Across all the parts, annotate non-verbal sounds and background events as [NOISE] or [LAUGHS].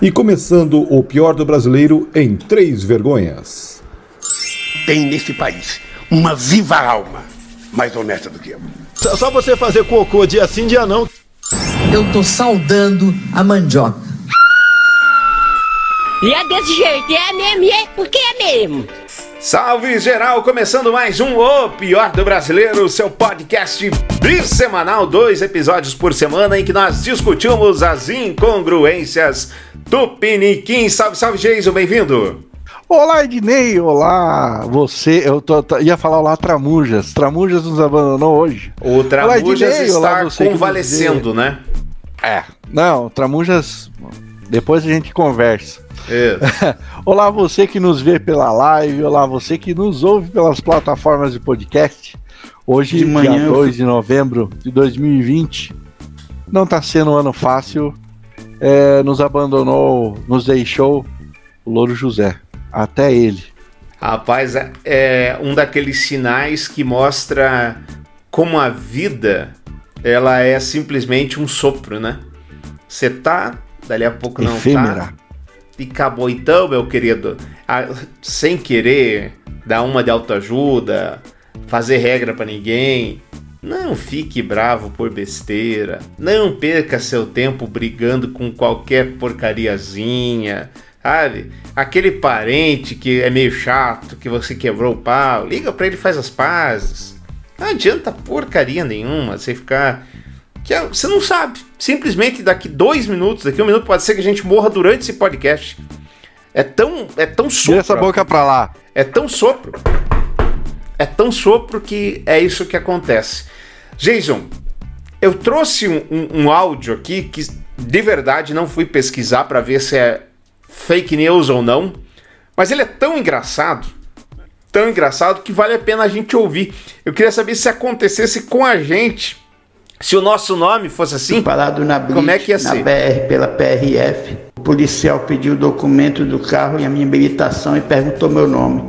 E começando o pior do brasileiro em três vergonhas. Tem nesse país uma viva alma mais honesta do que eu. Só você fazer cocô dia sim, dia não. Eu tô saudando a mandioca. E é desse jeito, é mesmo, é porque é mesmo. Salve geral, começando mais um O Pior do Brasileiro, seu podcast bissemanal, dois episódios por semana em que nós discutimos as incongruências Tupiniquim. Salve, salve, Jason, bem-vindo. Olá, Ednei, olá, você, eu tô, tô, ia falar olá, Tramujas, Tramujas nos abandonou hoje. O Tramujas olá, está olá, convalescendo, né? É, não, Tramujas, depois a gente conversa. [LAUGHS] olá, você que nos vê pela live, olá, você que nos ouve pelas plataformas de podcast. Hoje, de manhã, dia 2 de novembro de 2020, não está sendo um ano fácil, é, nos abandonou, nos deixou o Louro José. Até ele. Rapaz, é, é um daqueles sinais que mostra como a vida ela é simplesmente um sopro, né? Você tá, dali a pouco não Efêmera. tá. E acabou então, meu querido. Ah, sem querer dar uma de autoajuda, fazer regra para ninguém. Não fique bravo por besteira. Não perca seu tempo brigando com qualquer porcariazinha. Sabe? Aquele parente que é meio chato, que você quebrou o pau, liga para ele e faz as pazes. Não adianta porcaria nenhuma você ficar. Que é, você não sabe. Simplesmente daqui dois minutos, daqui um minuto, pode ser que a gente morra durante esse podcast. É tão, é tão sopro. Tira essa boca pra lá. É tão sopro. É tão sopro que é isso que acontece. Jason, eu trouxe um, um, um áudio aqui que de verdade não fui pesquisar para ver se é fake news ou não, mas ele é tão engraçado, tão engraçado que vale a pena a gente ouvir. Eu queria saber se acontecesse com a gente, se o nosso nome fosse assim. Parado na Blitz, como é que ia na ser? BR pela PRF. O policial pediu o documento do carro e a minha habilitação e perguntou meu nome.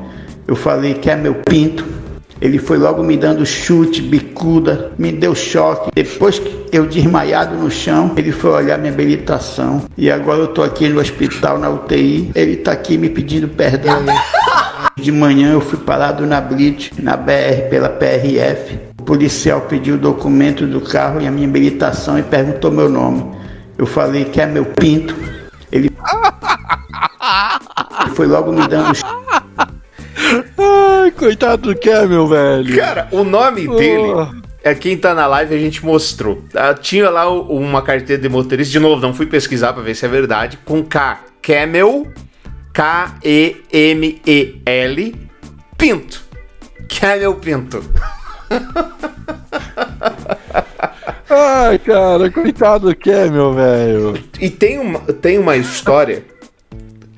Eu falei que é meu pinto. Ele foi logo me dando chute, bicuda, me deu choque. Depois que eu desmaiado no chão, ele foi olhar minha habilitação. E agora eu tô aqui no hospital, na UTI. Ele tá aqui me pedindo perdão. [LAUGHS] De manhã eu fui parado na Blitz, na BR pela PRF. O policial pediu o documento do carro e a minha habilitação e perguntou meu nome. Eu falei que é meu pinto. Ele [LAUGHS] foi logo me dando Ai, coitado do Camel, velho. Cara, o nome dele é quem tá na live a gente mostrou. Ah, tinha lá uma carteira de motorista, de novo, não fui pesquisar pra ver se é verdade, com K. Camel, K-E-M-E-L, Pinto. Camel Pinto. Ai, cara, coitado do Camel, velho. E tem uma, tem uma história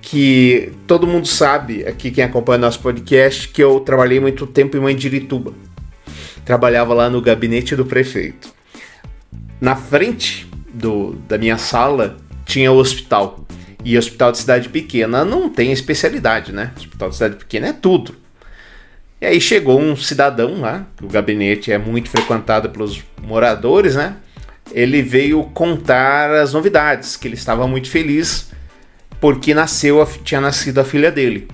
que todo mundo sabe, aqui quem acompanha nosso podcast, que eu trabalhei muito tempo em Mandirituba. Trabalhava lá no gabinete do prefeito. Na frente do, da minha sala tinha o hospital. E hospital de cidade pequena não tem especialidade, né? Hospital de cidade pequena é tudo. E aí chegou um cidadão lá, o gabinete é muito frequentado pelos moradores, né? Ele veio contar as novidades, que ele estava muito feliz porque nasceu, tinha nascido a filha dele.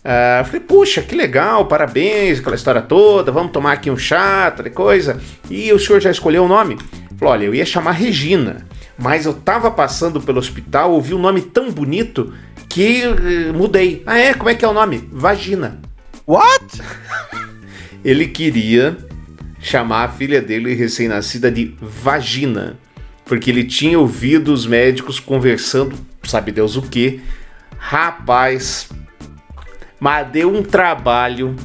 Uh, falei, puxa, que legal, parabéns, aquela história toda, vamos tomar aqui um chá, tal coisa. E o senhor já escolheu o nome? Falou, olha, eu ia chamar Regina, mas eu tava passando pelo hospital, ouvi um nome tão bonito que uh, mudei. Ah, é? Como é que é o nome? Vagina. What? [LAUGHS] Ele queria chamar a filha dele recém-nascida de Vagina, porque ele tinha ouvido os médicos conversando sabe Deus o que. Rapaz, mas deu um trabalho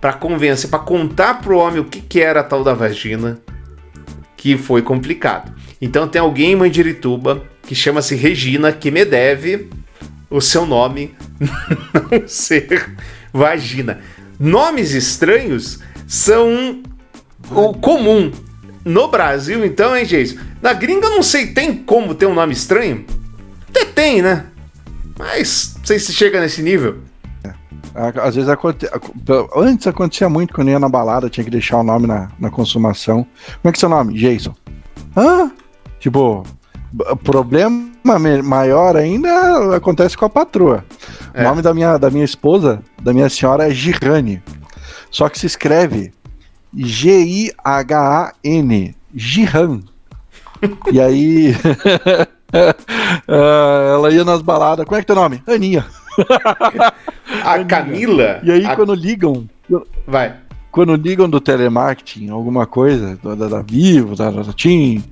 para convencer, para contar pro homem o que, que era a tal da vagina, que foi complicado. Então tem alguém em Mandirituba que chama-se Regina que me deve o seu nome [LAUGHS] não ser vagina. Nomes estranhos são o comum. No Brasil, então, hein, gente? Na gringa, eu não sei, tem como ter um nome estranho? Até tem, né? Mas não sei se chega nesse nível. É. Às vezes aconte... antes acontecia muito quando ia na balada, tinha que deixar o nome na, na consumação. Como é que é seu nome? Jason. Hã? Tipo, problema maior ainda acontece com a patroa. É. O nome da minha, da minha esposa, da minha senhora, é Girane. Só que se escreve G-I-H-A-N. Gihan. e aí. [LAUGHS] [LAUGHS] ela ia nas baladas. Como é que é teu nome? Aninha. [LAUGHS] a Camila. E aí, a... quando ligam. Vai. Quando ligam do telemarketing, alguma coisa, da, da, Vivo, da, da TIM.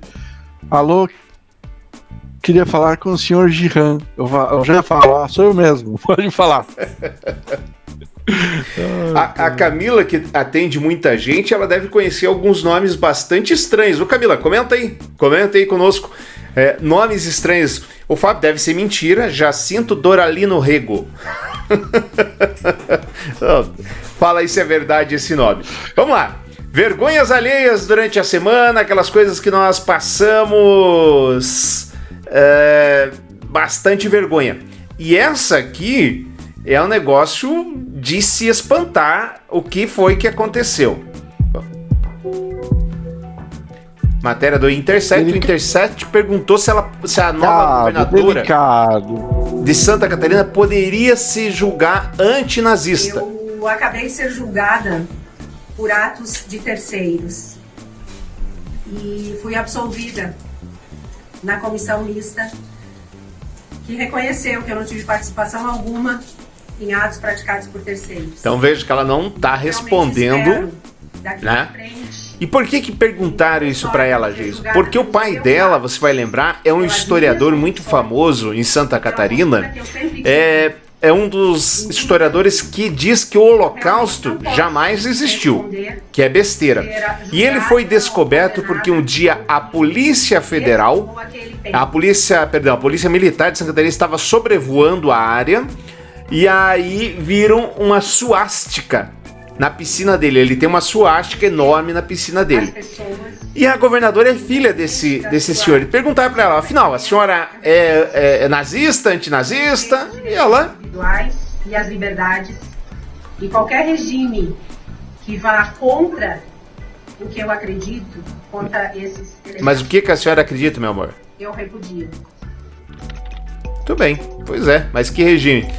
Alô, queria falar com o senhor Giran. Eu, eu já ia falar, sou eu mesmo, [LAUGHS] pode falar. a, a, Camila, que atende muita gente, ela deve conhecer alguns nomes bastante estranhos. Ô Camila, comenta aí, comenta aí conosco. É, nomes estranhos. O Fábio deve ser mentira. Jacinto Doralino Rego. [LAUGHS] Fala aí se é verdade esse nome. Vamos lá. Vergonhas alheias durante a semana, aquelas coisas que nós passamos. É, bastante vergonha. E essa aqui é um negócio de se espantar o que foi que aconteceu. Matéria do Intercept. O Intercept perguntou se, ela, se a nova governadora delicado. de Santa Catarina poderia se julgar antinazista. Eu acabei de ser julgada por atos de terceiros e fui absolvida na comissão mista que reconheceu que eu não tive participação alguma em atos praticados por terceiros. Então vejo que ela não está respondendo, né? E por que que perguntaram isso para ela, Jesus? Porque o pai dela, você vai lembrar, é um historiador muito famoso em Santa Catarina. É, é um dos historiadores que diz que o Holocausto jamais existiu, que é besteira. E ele foi descoberto porque um dia a Polícia Federal, a polícia, perdão, a Polícia Militar de Santa Catarina estava sobrevoando a área e aí viram uma suástica na piscina dele. Ele tem uma suástica enorme na piscina dele. E a governadora é filha desse, desse senhor. Perguntaram para ela, afinal, a senhora é, é, é nazista, antinazista? E ela. E as liberdades. E qualquer regime que vá contra o que eu acredito, contra esses. Mas o que, que a senhora acredita, meu amor? Eu repudio. Muito bem, pois é, mas que regime?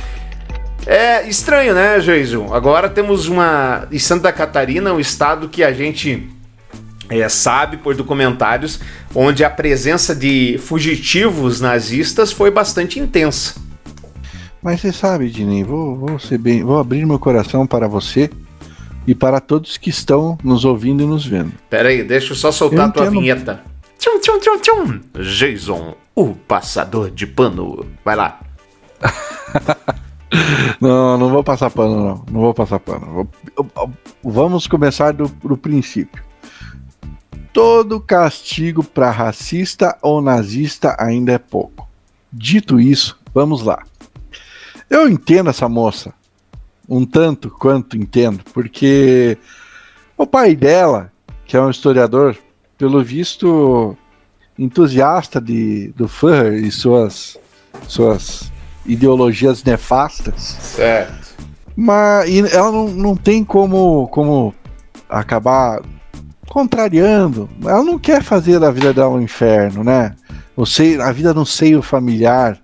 É estranho, né, Jason? Agora temos uma. Em Santa Catarina, um estado que a gente é, sabe por documentários, onde a presença de fugitivos nazistas foi bastante intensa. Mas você sabe, Dini, vou, vou, ser bem, vou abrir meu coração para você e para todos que estão nos ouvindo e nos vendo. Pera aí, deixa eu só soltar eu a tua vinheta. Tchum, tchum, tchum, tchum. Jason, o passador de pano. Vai lá. [LAUGHS] Não, não vou passar pano, não. Não vou passar pano. Vamos começar do, do princípio. Todo castigo para racista ou nazista ainda é pouco. Dito isso, vamos lá. Eu entendo essa moça, um tanto quanto entendo, porque o pai dela, que é um historiador, pelo visto entusiasta de, do Führer e suas, suas ideologias nefastas. Certo. Mas ela não, não tem como, como acabar contrariando. Ela não quer fazer da vida dela um inferno, né? O seio, a vida no seio familiar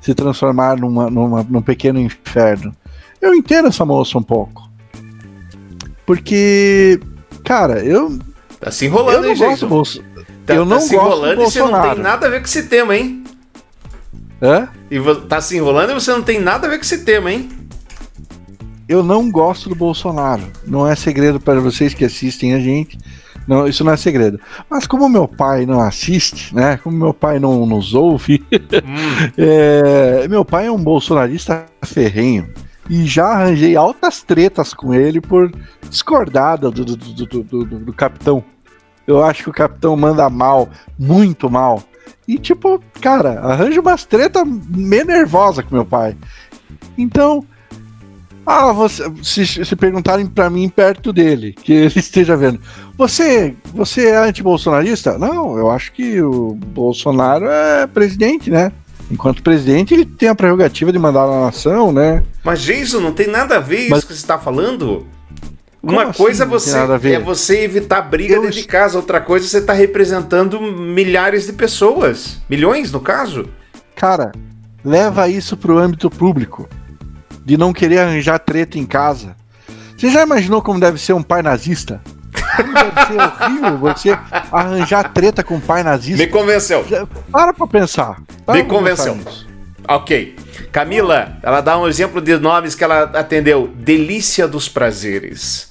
se transformar numa, numa, num pequeno inferno. Eu entendo essa moça um pouco. Porque, cara, eu. Tá se enrolando, eu não gosto Bolso... Tá, eu tá não se gosto enrolando e você não tem nada a ver com esse tema, hein? Hã? E tá se enrolando e você não tem nada a ver com esse tema, hein? Eu não gosto do Bolsonaro. Não é segredo para vocês que assistem a gente. Não, isso não é segredo. Mas como meu pai não assiste, né? Como meu pai não nos ouve, hum. [LAUGHS] é, meu pai é um bolsonarista ferrenho. E já arranjei altas tretas com ele por discordar do, do, do, do, do capitão. Eu acho que o capitão manda mal, muito mal. E tipo, cara, arranja umas treta meio nervosa com meu pai. Então, ah, você, se, se perguntarem para mim perto dele, que ele [LAUGHS] esteja vendo, você, você é anti-bolsonarista? Não, eu acho que o Bolsonaro é presidente, né? Enquanto presidente, ele tem a prerrogativa de mandar na nação, né? Mas, Jason, não tem nada a ver Mas... isso que você está falando? Uma Como coisa assim, você é você evitar briga eu... dentro de casa, outra coisa você está representando milhares de pessoas, milhões no caso. Cara, leva isso pro âmbito público. De não querer arranjar treta em casa. Você já imaginou como deve ser um pai nazista? Como deve ser horrível você arranjar treta com um pai nazista? Me convenceu. Para pra pensar. Para Me pra convenceu. pensar. Ok. Camila, ela dá um exemplo de nomes que ela atendeu. Delícia dos Prazeres.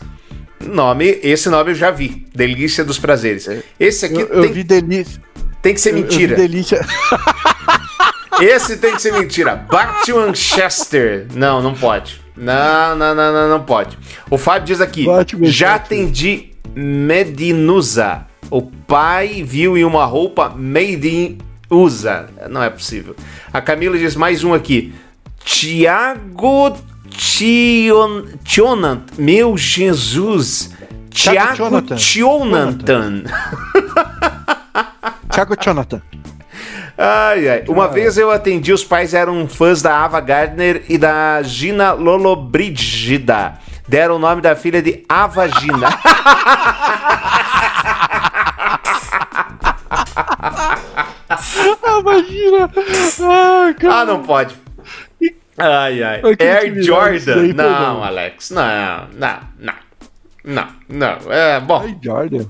Nome, esse nome eu já vi. Delícia dos Prazeres. Esse aqui Eu, eu tem, vi delícia. tem que ser eu- eu vi mentira. delícia. [LAUGHS] Esse tem que ser mentira. Batman Chester. Não, não pode. Não, não, não, não, não pode. O Fábio diz aqui: Batman já Chester. atendi Medinusa. O pai viu em uma roupa made in USA. Não é possível. A Camila diz mais um aqui. Tiago Tion- Tionan. Meu Jesus. Tiago Jonathan. Tionan. [LAUGHS] Thiago Jonathan. Ai, ai. Uma vez eu atendi, os pais eram fãs da Ava Gardner e da Gina Lollobrigida. Deram o nome da filha de Ava Gina. [LAUGHS] Ah, imagina! Ah, cara. ah, não pode. Ai, ai. Air Jordan. Não. Alex. Não, não, não. Não, não. É, bom. Ai, Jordan.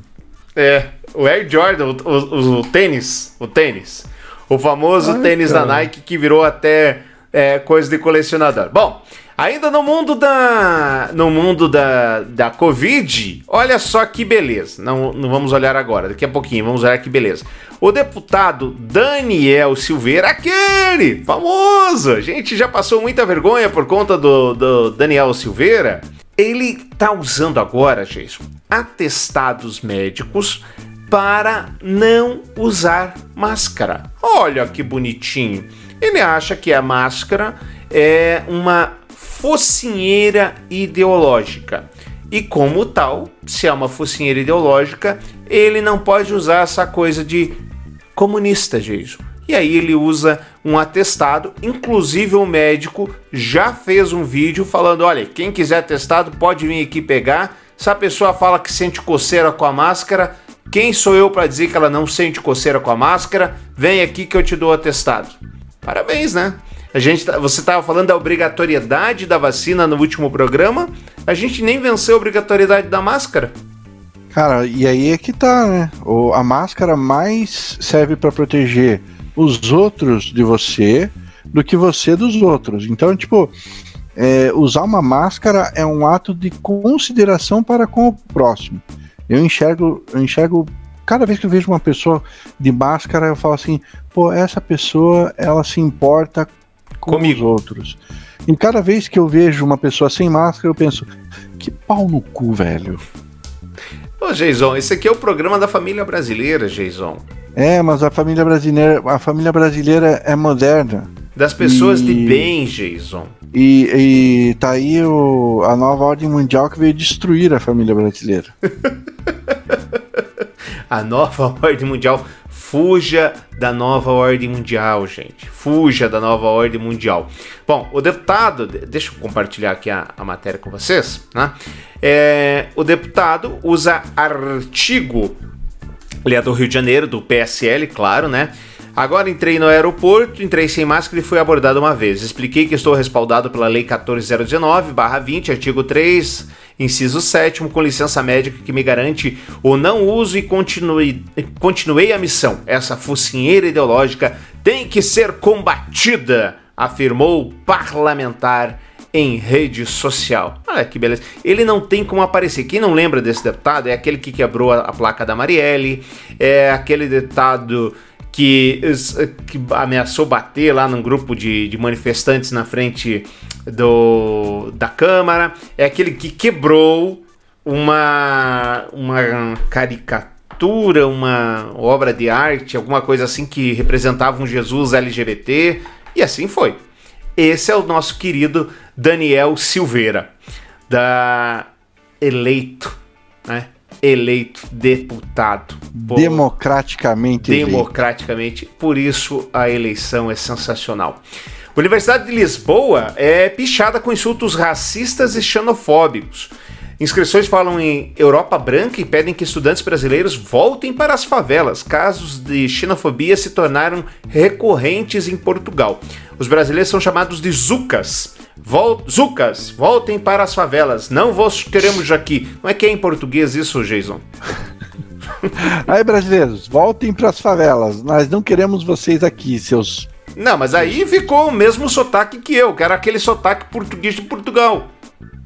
É, o Air Jordan, o, o- o tênis, o tênis. O famoso Ai, tênis cara. da Nike que virou até é, coisa de colecionador. Bom, ainda no mundo da no mundo da, da Covid, olha só que beleza. Não, não vamos olhar agora, daqui a pouquinho, vamos olhar que beleza. O deputado Daniel Silveira, aquele famoso, a gente já passou muita vergonha por conta do, do Daniel Silveira. Ele tá usando agora, Jason, atestados médicos para não usar máscara. Olha que bonitinho. Ele acha que a máscara é uma focinheira ideológica. E como tal, se é uma focinheira ideológica, ele não pode usar essa coisa de comunista, Jason. E aí ele usa um atestado, inclusive o médico já fez um vídeo falando, olha, quem quiser atestado pode vir aqui pegar. Se a pessoa fala que sente coceira com a máscara, quem sou eu para dizer que ela não sente coceira com a máscara? Vem aqui que eu te dou atestado. Parabéns, né? A gente, tá- você estava falando da obrigatoriedade da vacina no último programa. A gente nem venceu a obrigatoriedade da máscara. Cara, e aí é que tá, né? O, a máscara mais serve pra proteger os outros de você do que você dos outros. Então, tipo, é, usar uma máscara é um ato de consideração para com o próximo. Eu enxergo, eu enxergo. Cada vez que eu vejo uma pessoa de máscara, eu falo assim, pô, essa pessoa ela se importa com Comigo. os outros. E cada vez que eu vejo uma pessoa sem máscara, eu penso, que pau no cu, velho. Ô, Jason, esse aqui é o programa da família brasileira, Jason. É, mas a família brasileira, a família brasileira é moderna. Das pessoas de E- bem, Jason. E, e tá aí o, a nova ordem mundial que veio destruir a família brasileira. [LAUGHS] A nova ordem mundial. Fuja da nova ordem mundial, gente. Fuja da nova ordem mundial. Bom, o deputado, de- deixa eu compartilhar aqui a, a matéria com vocês, né? É, o deputado usa artigo Ele é do Rio de Janeiro, do PSL, claro, né? Agora entrei no aeroporto, entrei sem máscara e fui abordado uma vez. Expliquei que estou respaldado pela Lei 14019-20, artigo 3, inciso 7, com licença médica que me garante o não uso e continue, continuei a missão. Essa focinheira ideológica tem que ser combatida, afirmou o parlamentar em rede social. Olha que beleza. Ele não tem como aparecer. Quem não lembra desse deputado é aquele que quebrou a placa da Marielle, é aquele deputado que, que ameaçou bater lá num grupo de, de manifestantes na frente do, da Câmara, é aquele que quebrou uma, uma caricatura, uma obra de arte, alguma coisa assim que representava um Jesus LGBT, e assim foi. Esse é o nosso querido Daniel Silveira, da eleito, né? Eleito deputado. Pô, Democraticamente. eleito. democraticamente, por isso a eleição é sensacional. Universidade de Lisboa é pichada com insultos racistas e xenofóbicos. Inscrições falam em Europa Branca e pedem que estudantes brasileiros voltem para as favelas. Casos de xenofobia se tornaram recorrentes em Portugal. Os brasileiros são chamados de Zucas. Vol Zucas, voltem para as favelas. Não vos queremos aqui. Como é que é em português isso, Jason? [LAUGHS] Aí, brasileiros, voltem para as favelas. Nós não queremos vocês aqui, seus. Não, mas aí ficou o mesmo sotaque que eu, que era aquele sotaque português de Portugal.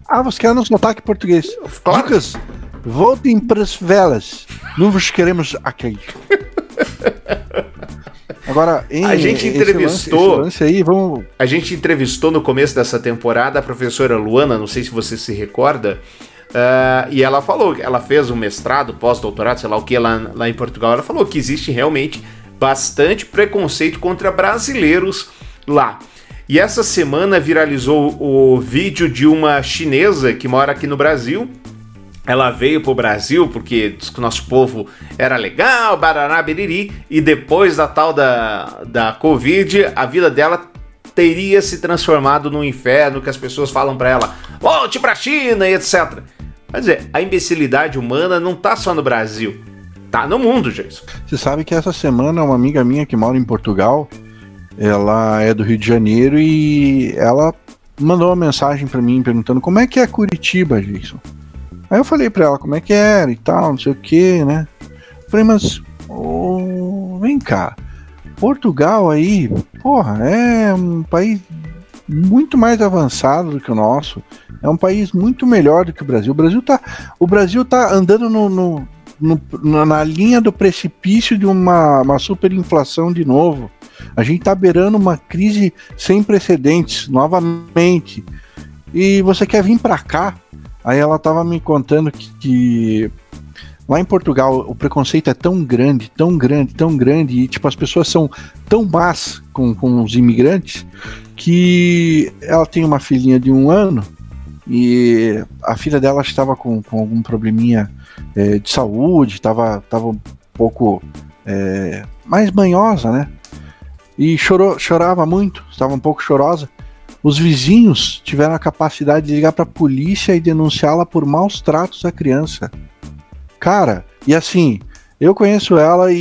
Ah, você quer no sotaque português. Claro. Lucas, voltem para as velas. Não vos queremos aqui. Agora, em, a gente entrevistou. Lance, lance aí, vamos... A gente entrevistou no começo dessa temporada a professora Luana, não sei se você se recorda. Uh, e ela falou que ela fez um mestrado, pós-doutorado, sei lá o que, lá, lá em Portugal. Ela falou que existe realmente bastante preconceito contra brasileiros lá. E essa semana viralizou o vídeo de uma chinesa que mora aqui no Brasil. Ela veio pro Brasil porque diz que o nosso povo era legal, beriri, e depois da tal da, da Covid, a vida dela teria se transformado num inferno que as pessoas falam para ela: volte pra China e etc. Quer dizer, a imbecilidade humana não tá só no Brasil, tá no mundo, Jason. Você sabe que essa semana uma amiga minha que mora em Portugal ela é do Rio de Janeiro e ela mandou uma mensagem para mim perguntando como é que é Curitiba, Jason. Aí eu falei para ela como é que era e tal, não sei o que, né? falei, mas oh, vem cá, Portugal aí, porra, é um país muito mais avançado do que o nosso. É um país muito melhor do que o Brasil. O Brasil tá, o Brasil tá andando no, no, no na linha do precipício de uma, uma superinflação de novo. A gente está beirando uma crise sem precedentes, novamente. E você quer vir para cá? Aí ela estava me contando que, que, lá em Portugal o preconceito é tão grande, tão grande, tão grande, e tipo, as pessoas são tão más com, com os imigrantes que ela tem uma filhinha de um ano e a filha dela estava com, com algum probleminha é, de saúde, estava tava um pouco é, mais manhosa, né? e chorou, chorava muito, estava um pouco chorosa. Os vizinhos tiveram a capacidade de ligar para a polícia e denunciá-la por maus tratos à criança. Cara, e assim, eu conheço ela e,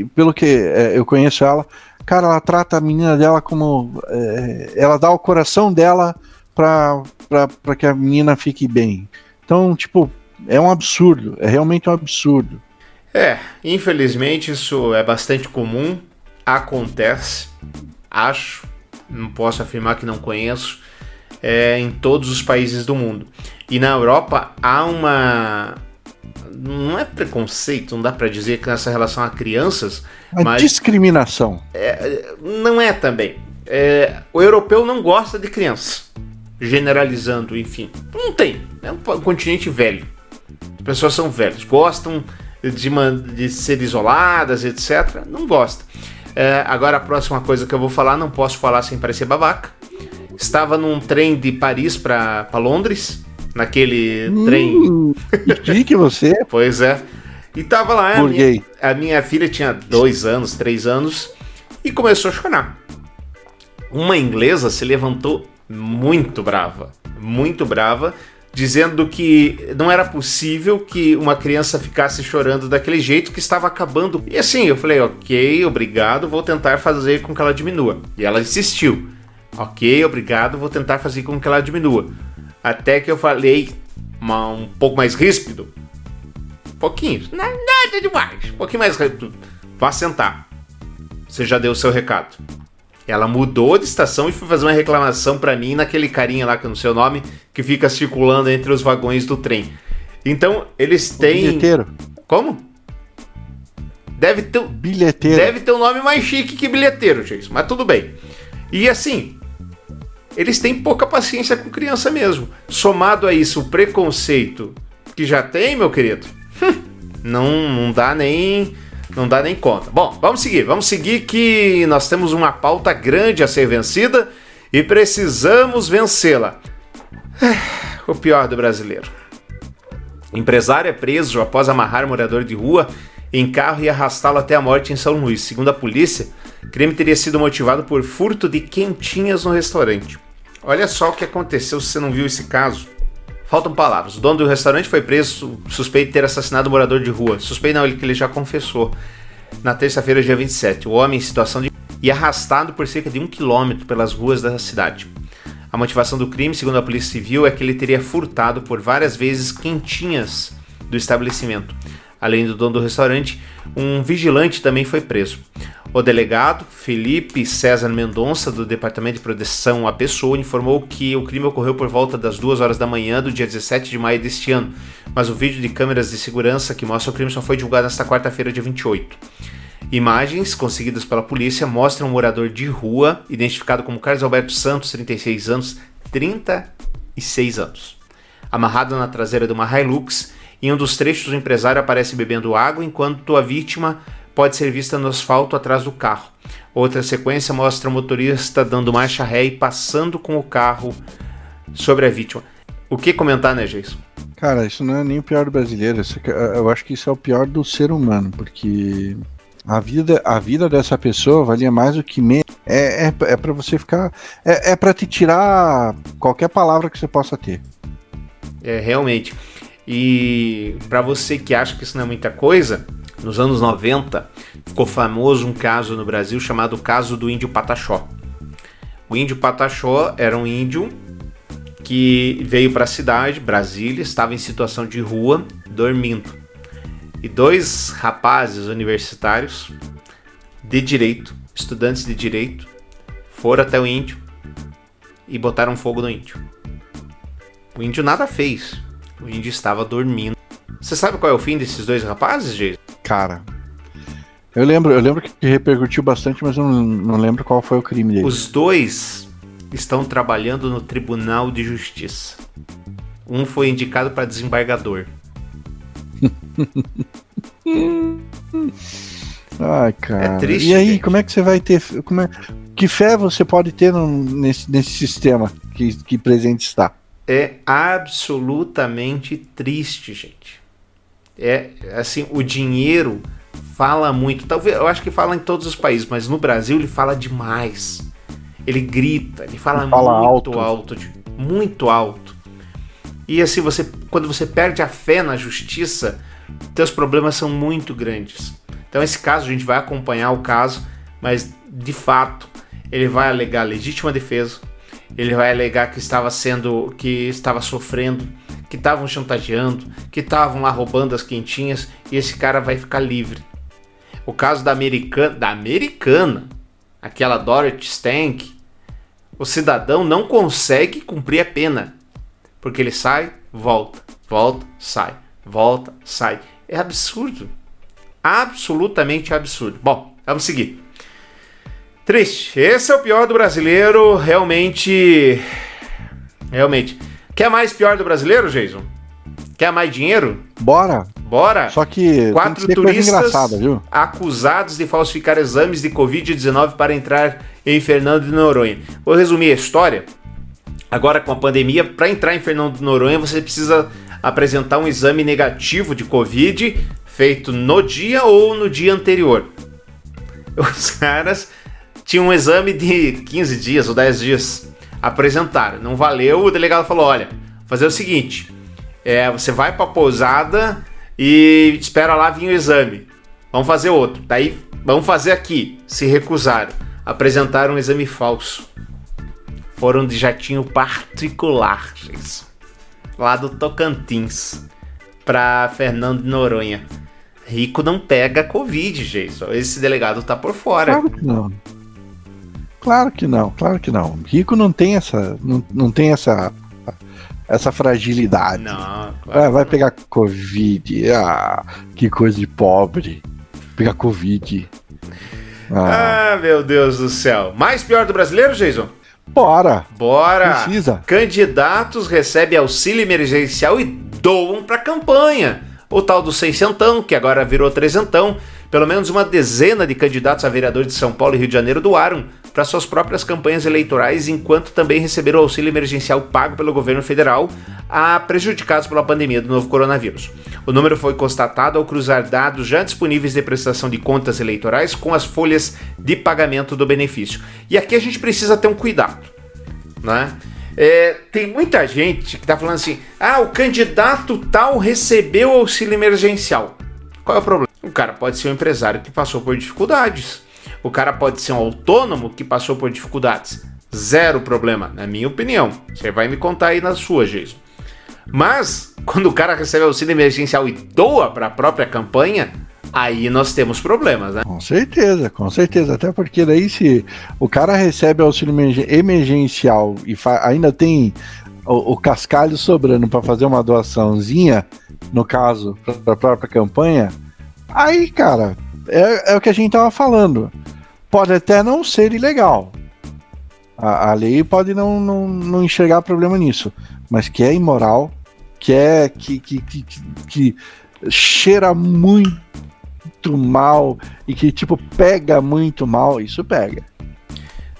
e pelo que é, eu conheço ela, cara, ela trata a menina dela como. É, ela dá o coração dela para que a menina fique bem. Então, tipo, é um absurdo, é realmente um absurdo. É, infelizmente isso é bastante comum acontece, acho, não posso afirmar que não conheço, é, em todos os países do mundo. E na Europa há uma. Não é preconceito, não dá para dizer que nessa relação a crianças. A mas discriminação. É, não é também. É, o europeu não gosta de crianças. Generalizando, enfim. Não tem. É um continente velho. As pessoas são velhas, gostam de, de ser isoladas, etc. Não gosta. É, agora a próxima coisa que eu vou falar, não posso falar sem parecer babaca. Estava num trem de Paris para Londres, naquele hum, trem. Que você? [LAUGHS] pois é. E tava lá, a minha, a minha, filha tinha dois anos, três anos, e começou a chorar. Uma inglesa se levantou muito brava, muito brava, dizendo que não era possível que uma criança ficasse chorando daquele jeito que estava acabando. E assim, eu falei, ok, obrigado, vou tentar fazer com que ela diminua. E ela insistiu, ok, obrigado, vou tentar fazer com que ela diminua. Até que eu falei uma, um pouco mais ríspido, um pouquinho, nada demais, um pouquinho mais ríspido. Vá sentar. Você já deu o seu recado. Ela mudou de estação e foi fazer uma reclamação para mim naquele carinha lá que eu não sei o nome, que fica circulando entre os vagões do trem. Então, eles têm. Bilheteiro. Como? Deve ter. Bilheteiro. Deve ter um nome mais chique que bilheteiro, gente. Mas tudo bem. E assim, eles têm pouca paciência com criança mesmo. Somado a isso, o preconceito que já tem, meu querido, [LAUGHS] não, não dá nem não dá nem conta. Bom, vamos seguir, vamos seguir que nós temos uma pauta grande a ser vencida e precisamos vencê-la. O pior do brasileiro. Empresário é preso após amarrar morador de rua em carro e arrastá-lo até a morte em São Luís. Segundo a polícia, o crime teria sido motivado por furto de quentinhas no restaurante. Olha só o que aconteceu se você não viu esse caso. Faltam palavras. O dono do restaurante foi preso suspeito de ter assassinado um morador de rua. Suspeito não, ele que ele já confessou. Na terça-feira, dia 27, o homem em situação de e arrastado por cerca de um quilômetro pelas ruas da cidade. A motivação do crime, segundo a Polícia Civil, é que ele teria furtado por várias vezes quentinhas do estabelecimento. Além do dono do restaurante, um vigilante também foi preso. O delegado Felipe César Mendonça, do Departamento de Proteção à Pessoa, informou que o crime ocorreu por volta das 2 horas da manhã do dia 17 de maio deste ano, mas o vídeo de câmeras de segurança que mostra o crime só foi divulgado nesta quarta-feira, dia 28. Imagens conseguidas pela polícia mostram um morador de rua, identificado como Carlos Alberto Santos, 36 anos, 36 anos, amarrado na traseira de uma Hilux. Em um dos trechos, o empresário aparece bebendo água enquanto a vítima pode ser vista no asfalto atrás do carro. Outra sequência mostra o motorista dando marcha ré e passando com o carro sobre a vítima. O que comentar, né, Jason? Cara, isso não é nem o pior do brasileiro. É, eu acho que isso é o pior do ser humano, porque a vida, a vida dessa pessoa valia mais do que menos. É, é, é para você ficar. É, é para te tirar qualquer palavra que você possa ter. É, realmente. E para você que acha que isso não é muita coisa, nos anos 90, ficou famoso um caso no Brasil chamado caso do índio Pataxó. O índio Pataxó era um índio que veio para a cidade, Brasília, estava em situação de rua, dormindo. E dois rapazes universitários de direito, estudantes de direito, foram até o índio e botaram fogo no índio. O índio nada fez. O índio estava dormindo. Você sabe qual é o fim desses dois rapazes, Jason? Cara, eu lembro, eu lembro que repercutiu bastante, mas eu não, não lembro qual foi o crime deles. Os dois estão trabalhando no Tribunal de Justiça. Um foi indicado para desembargador. [LAUGHS] Ai, cara. É triste. E aí, gente. como é que você vai ter. Como é, que fé você pode ter no, nesse, nesse sistema que, que presente está? É absolutamente triste, gente. É assim, o dinheiro fala muito. Talvez eu acho que fala em todos os países, mas no Brasil ele fala demais. Ele grita, ele fala, ele fala muito alto, alto muito alto. E assim, você quando você perde a fé na justiça, teus problemas são muito grandes. Então esse caso a gente vai acompanhar o caso, mas de fato ele vai alegar legítima defesa, ele vai alegar que estava sendo que estava sofrendo que estavam chantageando, que estavam lá roubando as quentinhas e esse cara vai ficar livre. O caso da americana, da americana, aquela Dorothy Stank, o cidadão não consegue cumprir a pena, porque ele sai, volta, volta, sai, volta, sai. É absurdo. Absolutamente absurdo. Bom, vamos seguir. Triste. Esse é o pior do brasileiro, realmente realmente Quer mais pior do brasileiro, Jason? Quer mais dinheiro? Bora. Bora. Só que quatro que turistas acusados de falsificar exames de Covid-19 para entrar em Fernando de Noronha. Vou resumir a história. Agora com a pandemia, para entrar em Fernando de Noronha, você precisa apresentar um exame negativo de Covid feito no dia ou no dia anterior. [LAUGHS] Os caras tinham um exame de 15 dias ou 10 dias apresentaram. Não valeu, o delegado falou: olha, fazer o seguinte: é, você vai para a pousada e espera lá vir o exame. Vamos fazer outro. Daí, vamos fazer aqui. Se recusaram. Apresentaram um exame falso. Foram de jatinho particular, gente. Lá do Tocantins. Pra Fernando de Noronha. Rico não pega Covid, gente. Esse delegado tá por fora. Claro que não. Claro que não, claro que não. Rico não tem essa, não, não tem essa, essa fragilidade. Não, claro é, vai pegar Covid. Ah, que coisa de pobre. Pegar Covid. Ah. ah, meu Deus do céu. Mais pior do brasileiro, Jason? Bora. Bora. Precisa. Candidatos recebem auxílio emergencial e doam para campanha. O tal do seiscentão, que agora virou trezentão, pelo menos uma dezena de candidatos a vereador de São Paulo e Rio de Janeiro doaram para suas próprias campanhas eleitorais, enquanto também receberam auxílio emergencial pago pelo governo federal a prejudicados pela pandemia do novo coronavírus. O número foi constatado ao cruzar dados já disponíveis de prestação de contas eleitorais com as folhas de pagamento do benefício. E aqui a gente precisa ter um cuidado, né? É, tem muita gente que tá falando assim: ah, o candidato tal recebeu auxílio emergencial. Qual é o problema? O cara pode ser um empresário que passou por dificuldades. O cara pode ser um autônomo que passou por dificuldades. Zero problema, na minha opinião. Você vai me contar aí na sua, Jason. Mas, quando o cara recebe auxílio emergencial e doa para a própria campanha, aí nós temos problemas, né? Com certeza, com certeza. Até porque daí se o cara recebe auxílio emergencial e ainda tem o, o cascalho sobrando para fazer uma doaçãozinha, no caso, para a própria campanha, aí, cara, é, é, o que a gente tava falando. Pode até não ser ilegal. A, a lei pode não, não, não enxergar problema nisso, mas que é imoral, que é que, que, que, que cheira muito mal e que tipo pega muito mal, isso pega.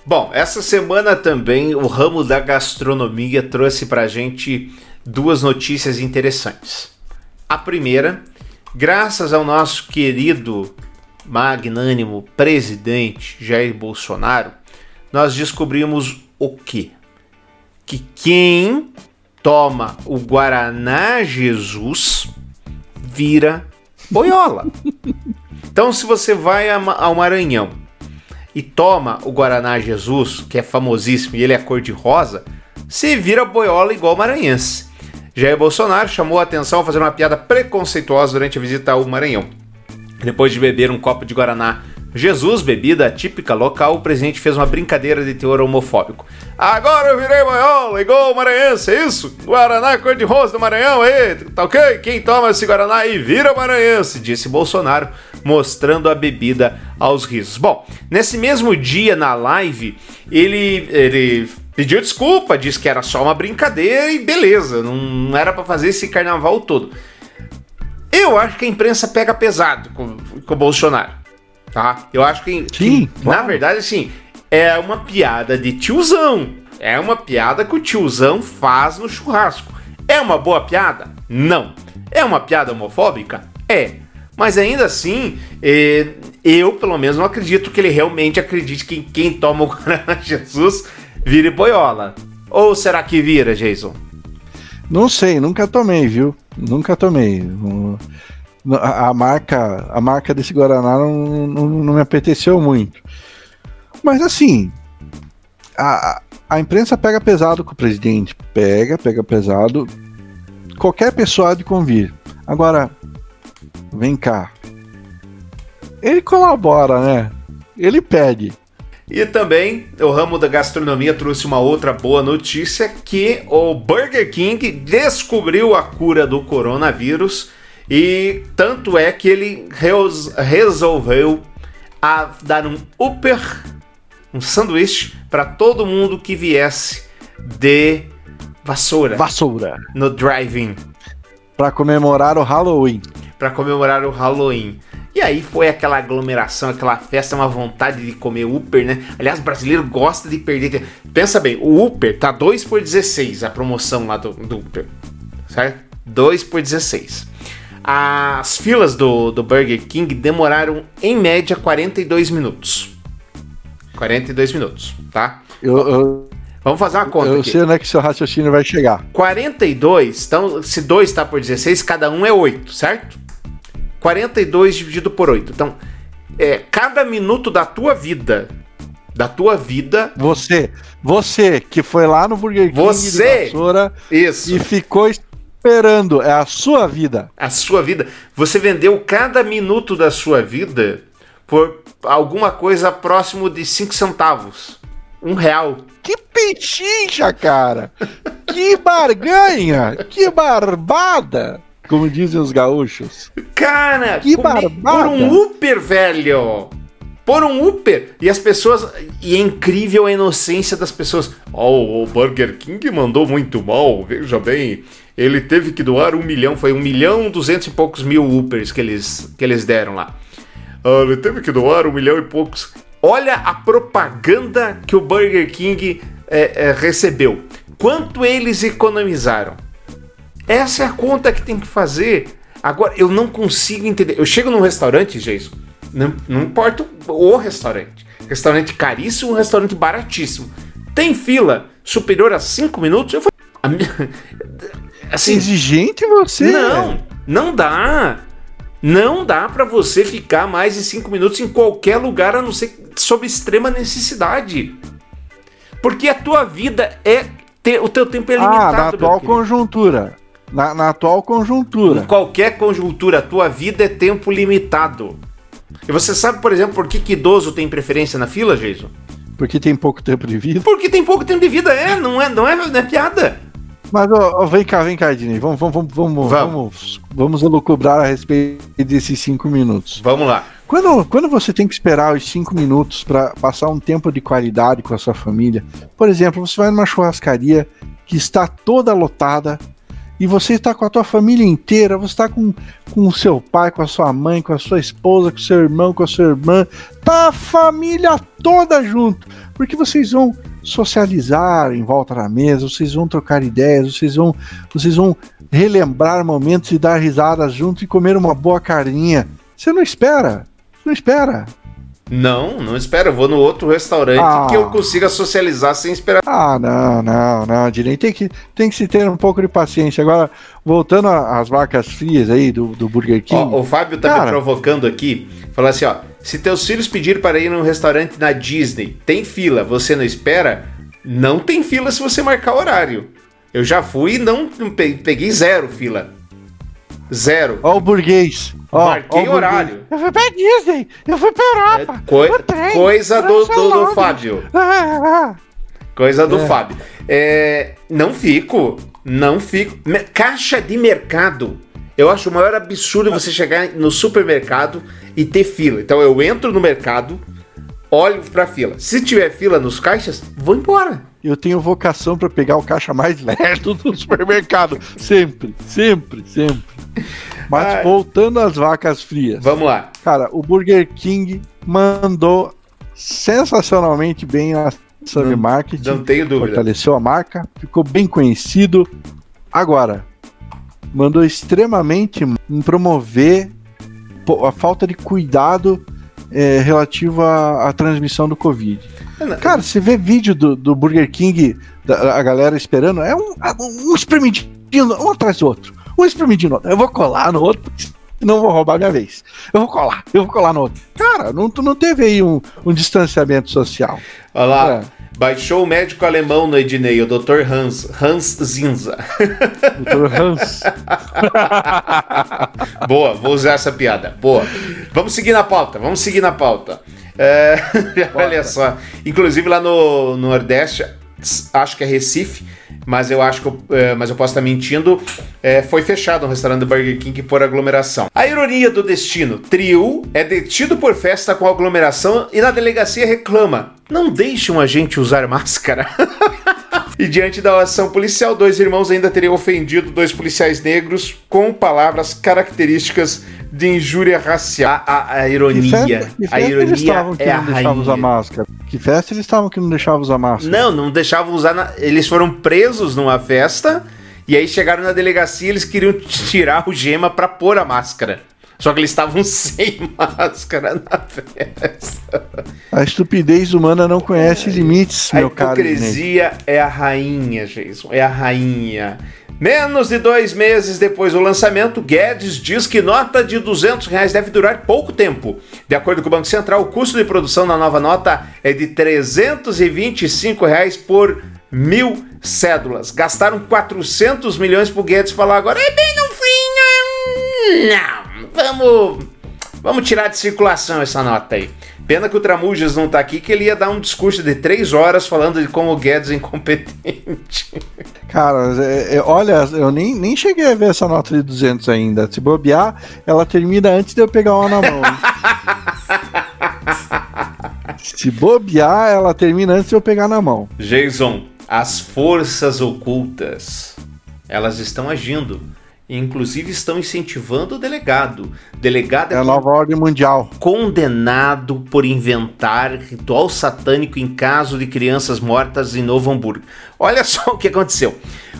Bom, essa semana também o ramo da gastronomia trouxe pra gente duas notícias interessantes. A primeira, graças ao nosso querido magnânimo presidente Jair Bolsonaro, nós descobrimos o quê? Que quem toma o Guaraná Jesus vira boiola. Então, se você vai ao Maranhão e toma o Guaraná Jesus, que é famosíssimo e ele é cor de rosa, você vira boiola igual maranhense. Jair Bolsonaro chamou a atenção fazer uma piada preconceituosa durante a visita ao Maranhão. Depois de beber um copo de Guaraná Jesus, bebida típica local, o presidente fez uma brincadeira de teor homofóbico. Agora eu virei boiola, igual o maranhense, é isso? Guaraná cor-de-rosa do Maranhão aí, tá ok? Quem toma esse Guaraná aí vira maranhense, disse Bolsonaro, mostrando a bebida aos risos. Bom, nesse mesmo dia, na live, ele, ele pediu desculpa, disse que era só uma brincadeira e beleza, não era para fazer esse carnaval todo. Eu acho que a imprensa pega pesado com, com o Bolsonaro tá? Eu acho que, Sim, que na verdade, assim, é uma piada de tiozão. É uma piada que o tiozão faz no churrasco. É uma boa piada? Não. É uma piada homofóbica? É. Mas ainda assim, é, eu pelo menos não acredito que ele realmente acredite que quem toma o Guaraná [LAUGHS] Jesus vire boiola. Ou será que vira, Jason? Não sei, nunca tomei, viu? Nunca tomei. A, marca a marca desse Guaraná não, não, não me apeteceu muito. Mas assim, a, a imprensa pega pesado com o presidente. Pega, pega pesado. Qualquer pessoa de convir. Agora, vem cá. Ele colabora, né? Ele pede. E também o ramo da gastronomia trouxe uma outra boa notícia que o Burger King descobriu a cura do coronavírus e tanto é que ele resolveu a dar um upper, um sanduíche para todo mundo que viesse de vassoura. Vassoura. No drive-in. Para comemorar o Halloween. Para comemorar o Halloween. E aí foi aquela aglomeração, aquela festa, uma vontade de comer Upper, né? Aliás, brasileiro gosta de perder. Pensa bem, o Upper tá 2 por 16 a promoção lá do, do Upper. Certo? 2 por 16 as filas do, do Burger King demoraram em média 42 minutos. 42 minutos, tá? Eu, eu, Vamos fazer uma conta. Eu aqui. sei onde é que seu raciocínio vai chegar. 42, então se 2 está por 16, cada um é 8, certo? 42 dividido por 8. Então, é, cada minuto da tua vida. Da tua vida. Você, você que foi lá no Burger King você, vassoura isso. e ficou esperando, é a sua vida. A sua vida. Você vendeu cada minuto da sua vida por alguma coisa próximo de 5 centavos. Um real. Que pechincha, cara! que barganha! Que barbada! Como dizem os gaúchos. Cara, que barbada! Por um Uber, velho! Por um Uber! E as pessoas. E é incrível a inocência das pessoas. Oh, o Burger King mandou muito mal, veja bem ele teve que doar um milhão, foi um milhão duzentos e poucos mil Upers que eles, que eles deram lá. Ah, ele teve que doar um milhão e poucos. Olha a propaganda que o Burger King é, é, recebeu. Quanto eles economizaram? Essa é a conta que tem que fazer. Agora, eu não consigo entender. Eu chego num restaurante, Jason, não, não importa o restaurante. Restaurante caríssimo, restaurante baratíssimo. Tem fila. superior a 5 minutos, eu vou. [LAUGHS] Assim, Exigente você? Não, não dá. Não dá para você ficar mais de 5 minutos em qualquer lugar a não ser sob extrema necessidade. Porque a tua vida é. Ter, o teu tempo é limitado. Ah, na atual conjuntura. Na, na, atual conjuntura. Em qualquer conjuntura, a tua vida é tempo limitado. E você sabe, por exemplo, por que, que idoso tem preferência na fila, Jason? Porque tem pouco tempo de vida? Porque tem pouco tempo de vida, é, não é, não é, não é piada. Mas ó, vem cá, vem cá, Dini. Vamos, vamos, vamos, vamos, vamos, vamos elucubrar a respeito desses cinco minutos. Vamos lá. Quando, quando você tem que esperar os cinco minutos para passar um tempo de qualidade com a sua família, por exemplo, você vai numa churrascaria que está toda lotada, e você está com a tua família inteira, você está com, com o seu pai, com a sua mãe, com a sua esposa, com o seu irmão, com a sua irmã, tá a família toda junto, porque vocês vão socializar em volta da mesa, vocês vão trocar ideias, vocês vão, vocês vão relembrar momentos e dar risadas junto e comer uma boa carninha. Você não espera, não espera. Não, não espero. Eu vou no outro restaurante ah. que eu consiga socializar sem esperar. Ah, não, não, não. Direito tem que, tem que se ter um pouco de paciência. Agora, voltando às vacas frias aí do, do Burger King. Ó, o Fábio tá cara... me provocando aqui. Falar assim, ó. Se teus filhos pedirem para ir num restaurante na Disney, tem fila, você não espera? Não tem fila se você marcar horário. Eu já fui e não peguei zero fila. Zero. Ó o burguês. Ó, Marquei ó horário. Eu fui pra Disney. Eu fui pra Europa. É, coi trem, coisa do, do, do Fábio. [LAUGHS] Ah, ah. Coisa do é. Fábio. É, não fico. Não fico. Caixa de mercado. Eu acho o maior absurdo você chegar no supermercado e ter fila. Então eu entro no mercado, olho pra fila. Se tiver fila nos caixas, vou embora. Eu tenho vocação para pegar o caixa mais lerdo do supermercado. Sempre, sempre, sempre. Mas Ai. voltando às vacas frias. Vamos lá. Cara, o Burger King mandou sensacionalmente bem na Sunny Market. Não tenho dúvida. Fortaleceu a marca, ficou bem conhecido. Agora, mandou extremamente em promover a falta de cuidado é, relativo à, à, transmissão do Covid. Cara, você vê vídeo do, do Burger King, da, a galera esperando, é um, um espremidinho um atrás do outro um espremidinho Eu vou colar no outro, [LAUGHS] não vou roubar minha vez. Eu vou colar, eu vou colar no outro. Cara, não, não teve aí um, um distanciamento social. Olha lá. É. Baixou o médico alemão no Ednei, o Dr. Hans, Hans Zinza. [LAUGHS] Dr. Hans. Boa, vou usar essa piada. Boa. Vamos seguir na pauta, vamos seguir na pauta. É, [LAUGHS] olha só. Inclusive lá no, no Nordeste, acho que é Recife, mas eu acho que eu, é, mas eu posso estar mentindo. É, foi fechado um restaurante do Burger King por aglomeração. A ironia do destino: Trio é detido por festa com aglomeração e na delegacia reclama: não deixam a gente usar máscara. [LAUGHS] E diante da ação policial, dois irmãos ainda teriam ofendido dois policiais negros com palavras características de injúria racial. A, a, a ironia. Que festa, que festa a ironia eles estavam que é não deixavam usar máscara? Que festa eles estavam que não deixavam usar máscara? Não, não deixavam usar. Na... Eles foram presos numa festa. E aí chegaram na delegacia e eles queriam tirar o gema para pôr a máscara. Só que eles estavam [LAUGHS] sem máscara na festa. A estupidez humana não conhece limites, meu caro. A hipocrisia é a rainha, Jason. É a rainha. Menos de dois meses depois do lançamento, Guedes diz que nota de 200 reais deve durar pouco tempo. De acordo com o Banco Central, o custo de produção da nova nota é de 325 reais por mil cédulas. Gastaram 400 milhões pro Guedes falar agora, é bem no fim, não vamos, vamos tirar de circulação essa nota aí. Pena que o Tramujas não tá aqui, que ele ia dar um discurso de três horas falando de como o Guedes é incompetente. [LAUGHS] Cara, é, é, olha, eu nem, nem cheguei a ver essa nota de 200 ainda. Se bobear, ela termina antes de eu pegar uma na mão. [LAUGHS] Se bobear, ela termina antes de eu pegar na mão. Jason, as forças ocultas, elas estão agindo inclusive estão incentivando o delegado. Delegado é, a nova ordem mundial. Condenado por inventar ritual satânico em caso de crianças mortas em Novo Hamburgo. Olha só [LAUGHS] o que aconteceu.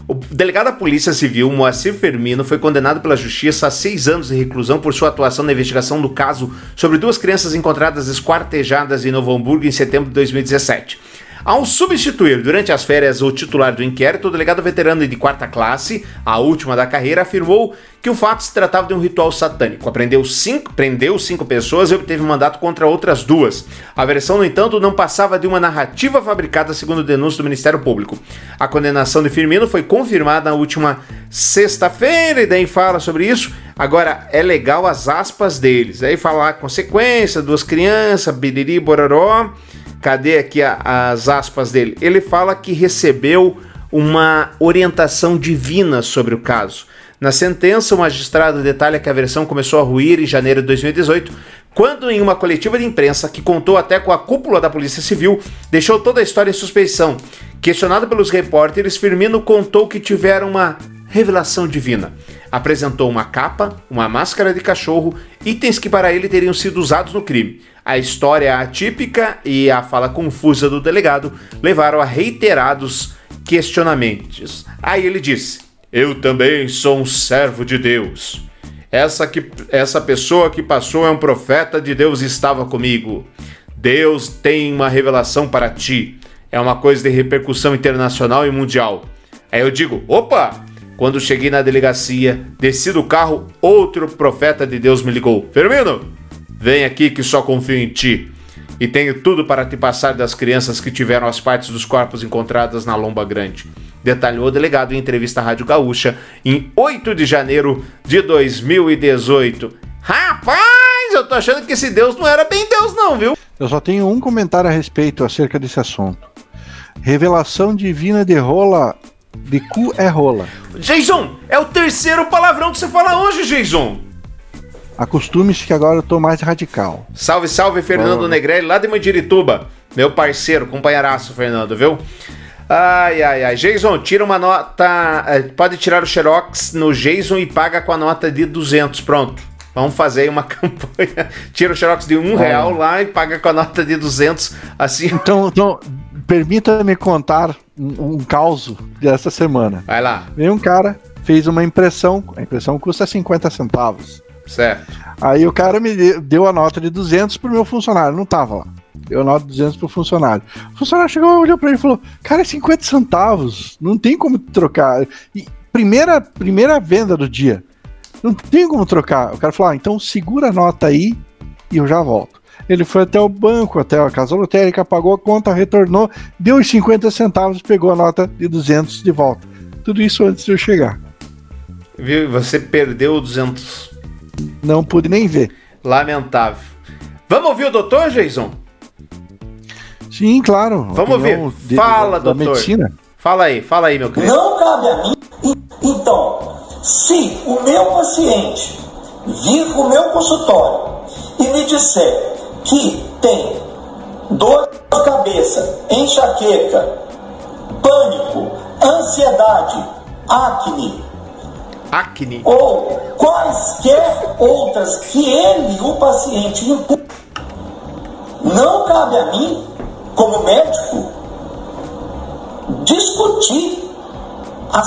O delegado da Polícia Civil, Moacir Fermino, foi condenado pela Justiça a seis anos de reclusão por sua atuação na investigação do caso sobre duas crianças encontradas esquartejadas em Novo Hamburgo em setembro de 2017. Ao substituir durante as férias o titular do inquérito, o delegado veterano de quarta classe, a última da carreira, afirmou que o fato se tratava de um ritual satânico. Aprendeu cinco, prendeu cinco pessoas e obteve um mandato contra outras duas. A versão, no entanto, não passava de uma narrativa fabricada segundo denúncia do Ministério Público. A condenação de Firmino foi confirmada na última sexta-feira e daí fala sobre isso. Agora, é legal as aspas deles. Aí falar consequência, duas crianças, biriri, bororó. Cadê aqui a, as aspas dele? Ele fala que recebeu uma orientação divina sobre o caso. Na sentença, o magistrado detalha que a versão começou a ruir em janeiro de 2018, quando em uma coletiva de imprensa que contou até com a cúpula da Polícia Civil, deixou toda a história em suspeição. Questionado pelos repórteres, Firmino contou que tiveram uma revelação divina. Apresentou uma capa, uma máscara de cachorro, itens que para ele teriam sido usados no crime. A história atípica e a fala confusa do delegado levaram a reiterados questionamentos. Aí ele disse: Eu também sou um servo de Deus. Essa, que, essa pessoa que passou é um profeta de Deus e estava comigo. Deus tem uma revelação para ti. É uma coisa de repercussão internacional e mundial. Aí eu digo: opa! Quando cheguei na delegacia, desci do carro, outro profeta de Deus me ligou: Firmino, Vem aqui que só confio em ti. E tenho tudo para te passar das crianças que tiveram as partes dos corpos encontradas na Lomba Grande. Detalhou o delegado em entrevista à Rádio Gaúcha em 8 de janeiro de 2018. Rapaz, eu tô achando que esse Deus não era bem Deus, não, viu? Eu só tenho um comentário a respeito acerca desse assunto. Revelação divina de rola. De cu é rola. Jason, é o terceiro palavrão que você fala hoje, Jason. Acostume-se que agora eu tô mais radical. Salve, salve, Fernando oh. Negrelli, lá de Mandirituba. Meu parceiro, companheiraço, Fernando, viu? Ai, ai, ai. Jason, tira uma nota. Eh, pode tirar o Xerox no Jason e paga com a nota de 200. Pronto. Vamos fazer uma [LAUGHS] campanha. Tira o Xerox de um real lá e paga com a nota de 200. Assim. Então, então permita-me contar um, um caos dessa semana. Vai lá. Vem um cara, fez uma impressão. A impressão custa 50 centavos. Certo. Aí o cara me deu a nota de 200 pro meu funcionário, não tava lá. Deu a nota de 200 pro funcionário. O funcionário chegou, olhou pra ele e falou: Cara, é 50 centavos, não tem como trocar. E primeira, primeira venda do dia, não tem como trocar. O cara falou: ah, então segura a nota aí e eu já volto. Ele foi até o banco, até a casa lotérica, pagou a conta, retornou, deu os 50 centavos, pegou a nota de 200 de volta. Tudo isso antes de eu chegar. Viu? Você perdeu 200 não pude nem ver. Lamentável. Vamos ouvir o doutor, Jason? Sim, claro. Vamos ouvir. Fala, da, doutor. medicina. Fala aí, fala aí, meu querido. Não cabe a mim. Então, se o meu paciente vir para o meu consultório e me disser que tem dor de cabeça, enxaqueca, pânico, ansiedade, acne, acne. Ou quaisquer outras que ele, o paciente. Não cabe a mim, como médico, discutir a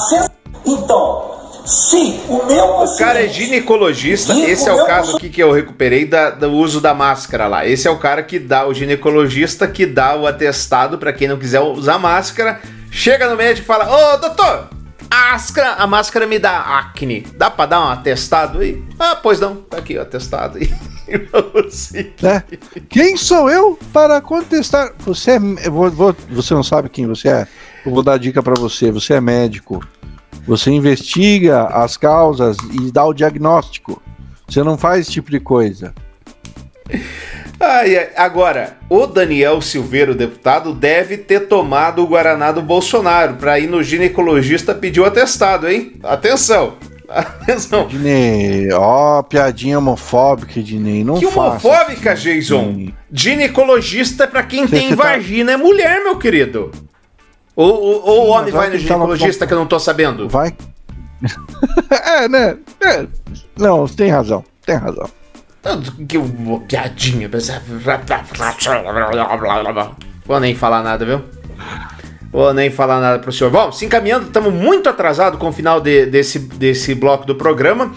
Então, se o meu paciente. O cara é ginecologista, esse é o caso aqui que eu recuperei da, do uso da máscara lá. Esse é o cara que dá, o ginecologista que dá o atestado para quem não quiser usar máscara. Chega no médico e fala: Ô doutor, a máscara, a máscara me dá acne. Dá pra dar um atestado aí? Ah, pois não. Tá aqui o atestado aí. [LAUGHS] é. Quem sou eu para contestar? Você é. Você não sabe quem você é? Eu vou dar dica para você. Você é médico. Você investiga as causas e dá o diagnóstico. Você não faz esse tipo de coisa. Ai, agora, o Daniel Silveira, o deputado, deve ter tomado o Guaraná do Bolsonaro para ir no ginecologista pedir o atestado, hein? Atenção! [LAUGHS] Atenção! Dinei, ó, piadinha homofóbica, Dinei, não Que homofóbica, assim, Jason? Ginecologista é pra quem Você tem tá... vagina é mulher, meu querido. Ou, ou, ou o homem vai no ginecologista que eu não tô sabendo? Vai. [LAUGHS] é, né? É. Não, tem razão, tem razão. Que piadinha. Vou nem falar nada, viu? Vou nem falar nada pro senhor. Bom, se encaminhando, estamos muito atrasados com o final de, desse, desse bloco do programa.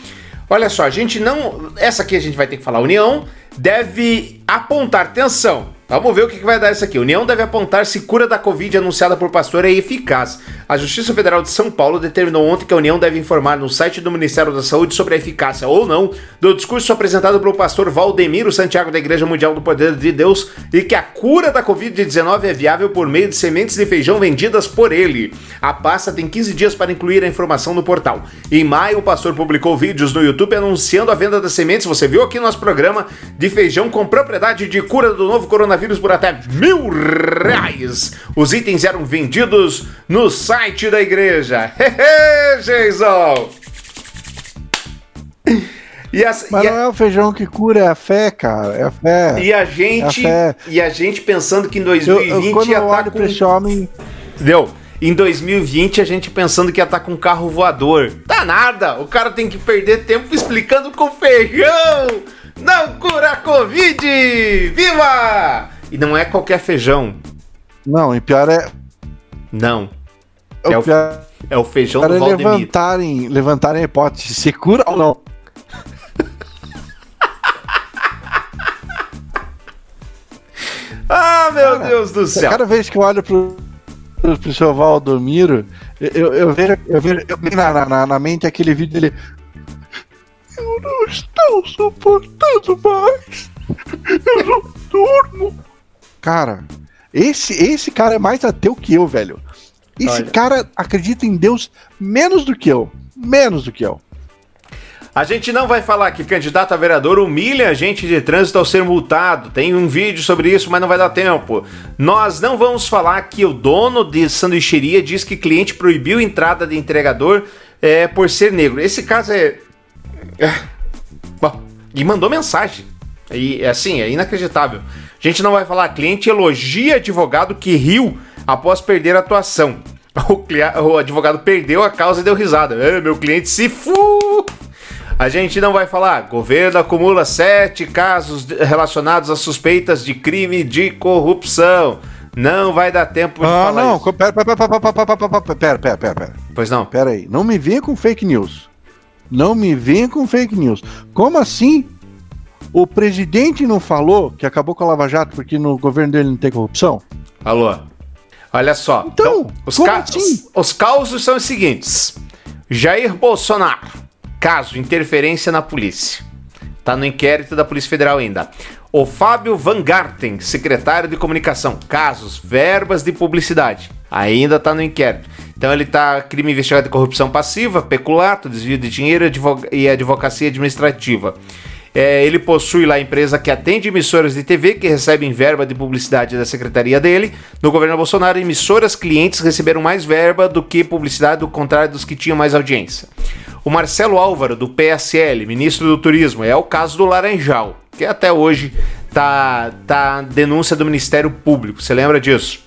Olha só, a gente não. Essa aqui a gente vai ter que falar. A União deve apontar, atenção, Vamos ver o que vai dar isso aqui. União deve apontar se cura da Covid anunciada por pastor é eficaz. A Justiça Federal de São Paulo determinou ontem que a União deve informar no site do Ministério da Saúde sobre a eficácia ou não do discurso apresentado pelo pastor Valdemiro Santiago da Igreja Mundial do Poder de Deus e que a cura da Covid-19 é viável por meio de sementes de feijão vendidas por ele. A pasta tem 15 dias para incluir a informação no portal. Em maio, o pastor publicou vídeos no YouTube anunciando a venda das sementes. Você viu aqui no nosso programa de feijão com propriedade de cura do novo coronavírus coronavírus por até mil reais. Os itens eram vendidos no site da igreja. [LAUGHS] Hehe, Jason! E a, Mas e não a... é o feijão que cura, é a fé, cara. É a fé. E a gente, é a e a gente pensando que em 2020 eu, eu, quando ia estar tá com esse homem. Deu. Em 2020 a gente pensando que ia estar tá com um carro voador. Tá nada. O cara tem que perder tempo explicando com feijão. Não cura a Covid! Viva! E não é qualquer feijão. Não, e pior é. Não. É, é o, pior... é o feijão do é Valdemir. levantarem, levantarem a hipótese se cura ou não. [LAUGHS] ah, meu Cara, Deus do céu. Cada vez que eu olho pro, pro seu Valdomiro, eu, eu, vejo, eu vejo eu na, na, na mente aquele vídeo dele. Estou suportando mais. Eu não durmo. Cara, esse, esse cara é mais ateu que eu, velho. Esse Olha. cara acredita em Deus menos do que eu. Menos do que eu. A gente não vai falar que candidato a vereador humilha agente de trânsito ao ser multado. Tem um vídeo sobre isso, mas não vai dar tempo. Nós não vamos falar que o dono de sanduicheria diz que cliente proibiu entrada de entregador é, por ser negro. Esse caso é. É bom, e mandou mensagem. E assim, é inacreditável. A gente não vai falar, cliente elogia advogado que riu após perder a atuação. O, o advogado perdeu a causa e deu risada. É, meu cliente se fu. A gente não vai falar. Governo acumula sete casos relacionados a suspeitas de crime de corrupção. Não vai dar tempo de ah, falar não. isso. Pera, pera, pera, pera, pera, pera, pera. Pois não. Pera aí. Não me venha com fake news. Não me venha com fake news. Como assim o presidente não falou que acabou com a Lava Jato porque no governo dele não tem corrupção? Alô? Olha só. Então, então os, ca assim? os, os causos são os seguintes: Jair Bolsonaro, caso interferência na polícia. Tá no inquérito da Polícia Federal ainda. O Fábio Van Garten, secretário de comunicação, casos, verbas de publicidade. Ainda tá no inquérito. Então ele tá crime investigado de corrupção passiva, peculato, desvio de dinheiro e advocacia administrativa. É, ele possui lá a empresa que atende emissoras de TV que recebem verba de publicidade da secretaria dele. No governo Bolsonaro, emissoras clientes receberam mais verba do que publicidade, do contrário dos que tinham mais audiência. O Marcelo Álvaro, do PSL, ministro do Turismo, é o caso do Laranjal, que até hoje tá, tá denúncia do Ministério Público. Você lembra disso?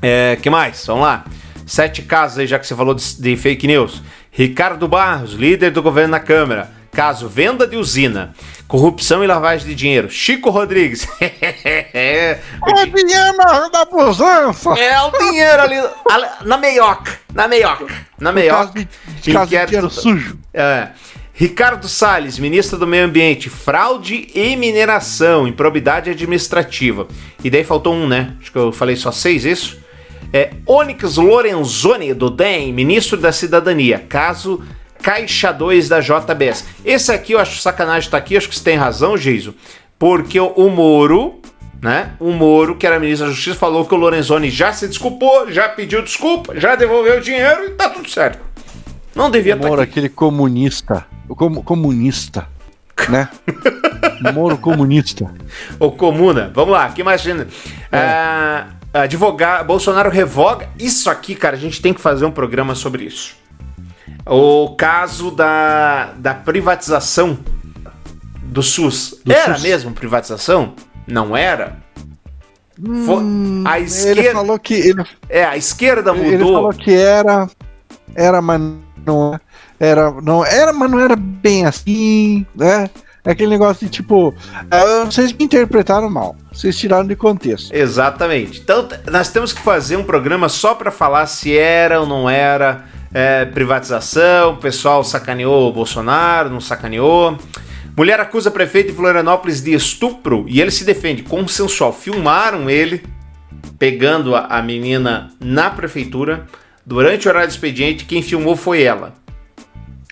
É, que mais? Vamos lá. Sete casos aí, já que você falou de, de fake news. Ricardo Barros, líder do governo na Câmara. Caso venda de usina, corrupção e lavagem de dinheiro. Chico Rodrigues. [LAUGHS] é o dinheiro da pujança. É o dinheiro ali na meioca. Na meioca. Na meioca. Caso de, caso de dinheiro sujo. É. Ricardo Salles, ministro do Meio Ambiente, fraude e mineração, improbidade administrativa. E daí faltou um, né? Acho que eu falei só seis, isso? É Onyx Lorenzoni, do DEM, ministro da Cidadania. Caso Caixa 2 da JBS. Esse aqui eu acho sacanagem tá aqui, acho que você tem razão, Geiso, porque o, Moro, né? O Moro, que era ministro da Justiça, falou que o Lorenzoni já se desculpou, já pediu desculpa, já devolveu o dinheiro e tá tudo certo. Não devia estar. Tá Moro, aquele comunista. O com, comunista. Né? [LAUGHS] Moro comunista. O comuna. Vamos lá, que mais? É. Ah, advogar, Bolsonaro revoga. Isso aqui, cara, a gente tem que fazer um programa sobre isso. O caso da, da privatização do SUS. Do era SUS. mesmo privatização? Não era? Hum, a esquerda. Ele falou que. Ele, é, a esquerda mudou. Ele falou que era. Era, mas não era. Não era, mas não era bem assim, né? É aquele negócio de tipo. Uh, vocês me interpretaram mal. Vocês tiraram de contexto. Exatamente. Então, nós temos que fazer um programa só para falar se era ou não era é, privatização, o pessoal sacaneou o Bolsonaro, não sacaneou. Mulher acusa prefeito de Florianópolis de estupro e ele se defende. Consensual. Filmaram ele pegando a, a menina na prefeitura. Durante o horário do expediente, quem filmou foi ela.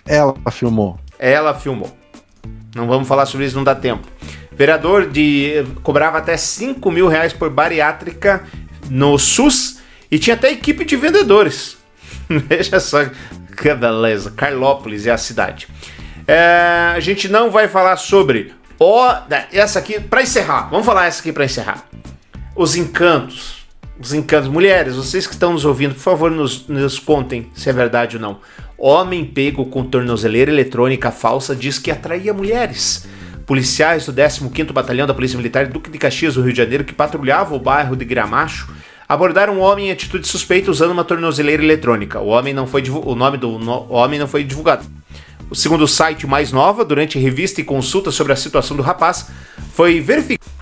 Ela filmou. Ela filmou. Não vamos falar sobre isso, não dá tempo. Vereador de cobrava até 5 mil reais por bariátrica no SUS e tinha até equipe de vendedores. [LAUGHS] Veja só que beleza. Carlópolis é a cidade. É, a gente não vai falar sobre o, essa aqui para encerrar. Vamos falar essa aqui para encerrar. Os encantos. Os encantos. Mulheres, vocês que estão nos ouvindo, por favor, nos, nos contem se é verdade ou não. Homem pego com tornozeleira eletrônica falsa diz que atraía mulheres. Policiais do 15º Batalhão da Polícia Militar Duque de Caxias, do Rio de Janeiro, que patrulhava o bairro de Gramacho, abordaram um homem em atitude suspeita usando uma tornozeleira eletrônica. O, homem não foi o nome do no homem não foi divulgado. O segundo site mais nova, durante revista e consulta sobre a situação do rapaz, foi verificado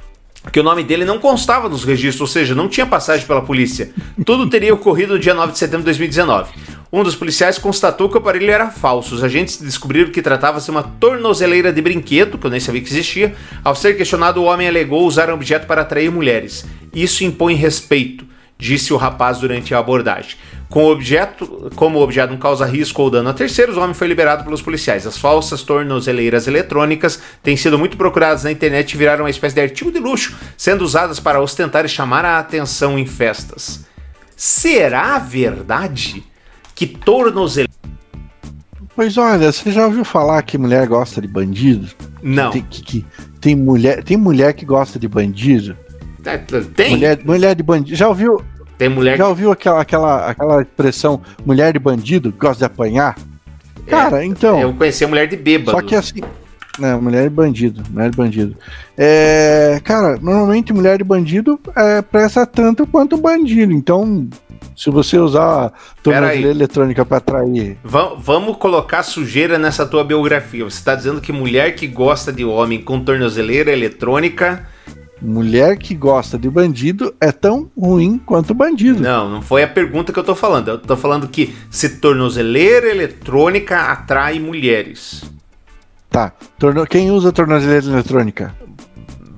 que o nome dele não constava nos registros, ou seja, não tinha passagem pela polícia. Tudo teria ocorrido no dia 9 de setembro de 2019. Um dos policiais constatou que o aparelho era falso. Os agentes descobriram que tratava-se de uma tornozeleira de brinquedo, que eu nem sabia que existia. Ao ser questionado, o homem alegou usar um objeto para atrair mulheres. Isso impõe respeito, disse o rapaz durante a abordagem. Com objeto, como o objeto não causa risco ou dano a terceiros, o homem foi liberado pelos policiais. As falsas tornozeleiras eletrônicas têm sido muito procuradas na internet e viraram uma espécie de artigo de luxo, sendo usadas para ostentar e chamar a atenção em festas. Será verdade que tornozeleira. Pois olha, você já ouviu falar que mulher gosta de bandido? Não. Que tem, que, que tem, mulher, tem mulher que gosta de bandido? É, tem? Mulher, mulher de bandido. Já ouviu? Tem mulher. Já ouviu aquela, aquela, aquela expressão mulher de bandido gosta de apanhar? Cara, é, então. Eu conheci a mulher de bêbado. Só que assim. Não, mulher de bandido. Mulher de bandido. É, cara, normalmente mulher de bandido é, presta tanto quanto bandido. Então, se você usar tornozeleira eletrônica para atrair. Va vamos colocar sujeira nessa tua biografia. Você está dizendo que mulher que gosta de homem com tornozeleira eletrônica. Mulher que gosta de bandido é tão ruim quanto bandido. Não, não foi a pergunta que eu tô falando. Eu tô falando que se tornozeleira eletrônica atrai mulheres. Tá. Torno... Quem usa tornozeleira eletrônica?